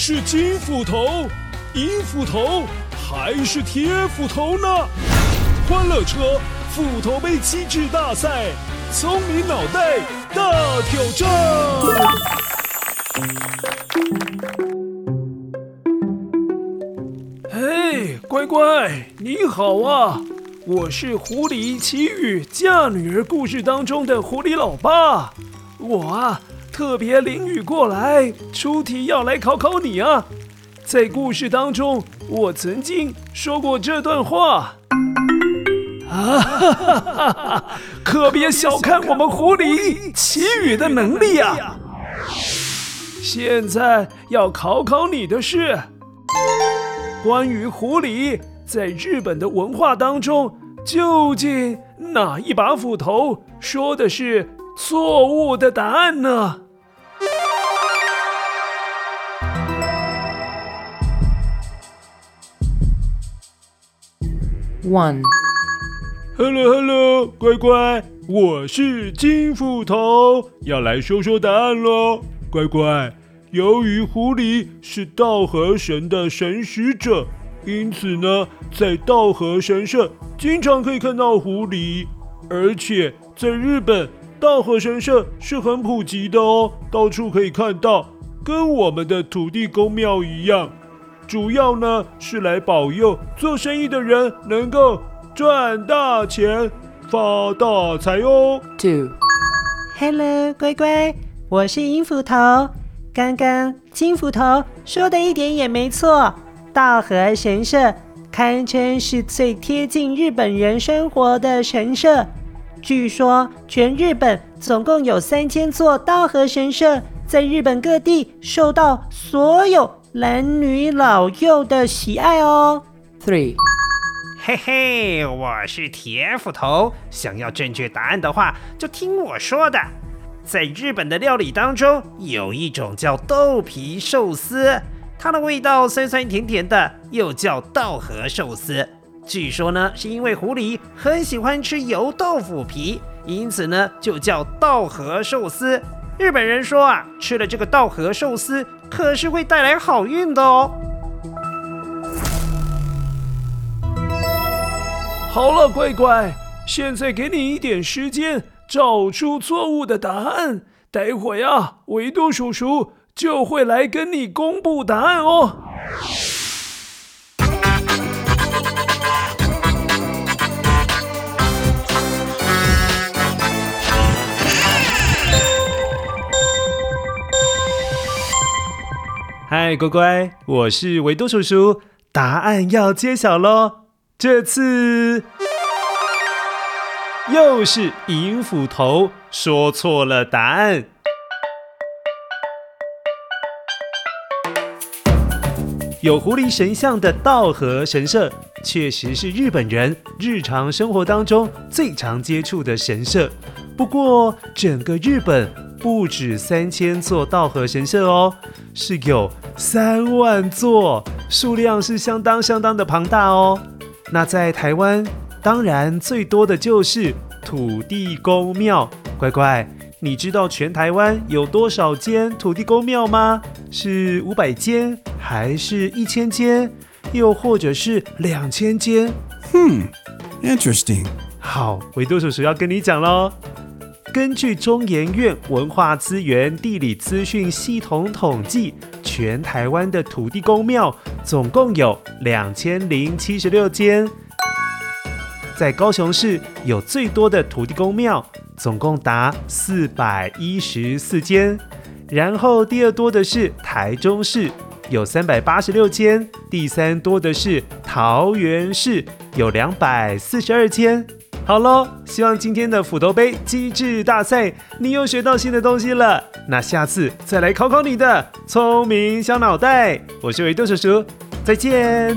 是金斧头、银斧头还是铁斧头呢？欢乐车斧头杯机智大赛，聪明脑袋大挑战。嘿，乖乖，你好啊！我是《狐狸奇遇嫁女儿》故事当中的狐狸老爸，我啊特别淋雨过来出题要来考考你啊。在故事当中，我曾经说过这段话啊，哈哈哈哈哈，可别小看我们狐狸奇雨的能力啊！现在要考考你的是关于狐狸。在日本的文化当中，究竟哪一把斧头说的是错误的答案呢？One，Hello Hello，乖乖，我是金斧头，要来说说答案喽。乖乖，由于狐狸是稻荷神的神使者。因此呢，在稻荷神社经常可以看到狐狸，而且在日本，稻荷神社是很普及的哦，到处可以看到，跟我们的土地公庙一样，主要呢是来保佑做生意的人能够赚大钱、发大财哦。Two，Hello，乖乖，我是银斧头，刚刚金斧头说的一点也没错。稻荷神社堪称是最贴近日本人生活的神社。据说，全日本总共有三千座稻荷神社，在日本各地受到所有男女老幼的喜爱哦。Three，嘿嘿，我是铁斧头。想要正确答案的话，就听我说的。在日本的料理当中，有一种叫豆皮寿司。它的味道酸酸甜甜的，又叫稻荷寿司。据说呢，是因为狐狸很喜欢吃油豆腐皮，因此呢，就叫稻荷寿司。日本人说啊，吃了这个稻荷寿司，可是会带来好运的哦。好了，乖乖，现在给你一点时间找出错误的答案。待会啊，维多叔叔。就会来跟你公布答案哦。嗨，乖乖，我是维多叔叔，答案要揭晓喽。这次又是银斧头说错了答案。有狐狸神像的道和神社，确实是日本人日常生活当中最常接触的神社。不过，整个日本不止三千座稻荷神社哦，是有三万座，数量是相当相当的庞大哦。那在台湾，当然最多的就是土地公庙。乖乖，你知道全台湾有多少间土地公庙吗？是五百间？还是一千间，又或者是两千间？哼，interesting。好，维多叔叔要跟你讲喽。根据中研院文化资源地理资讯系统统计，全台湾的土地公庙总共有两千零七十六间。在高雄市有最多的土地公庙，总共达四百一十四间。然后第二多的是台中市。有三百八十六间，第三多的是桃园市，有两百四十二间。好喽，希望今天的斧头杯机智大赛，你又学到新的东西了。那下次再来考考你的聪明小脑袋。我是维多叔叔，再见。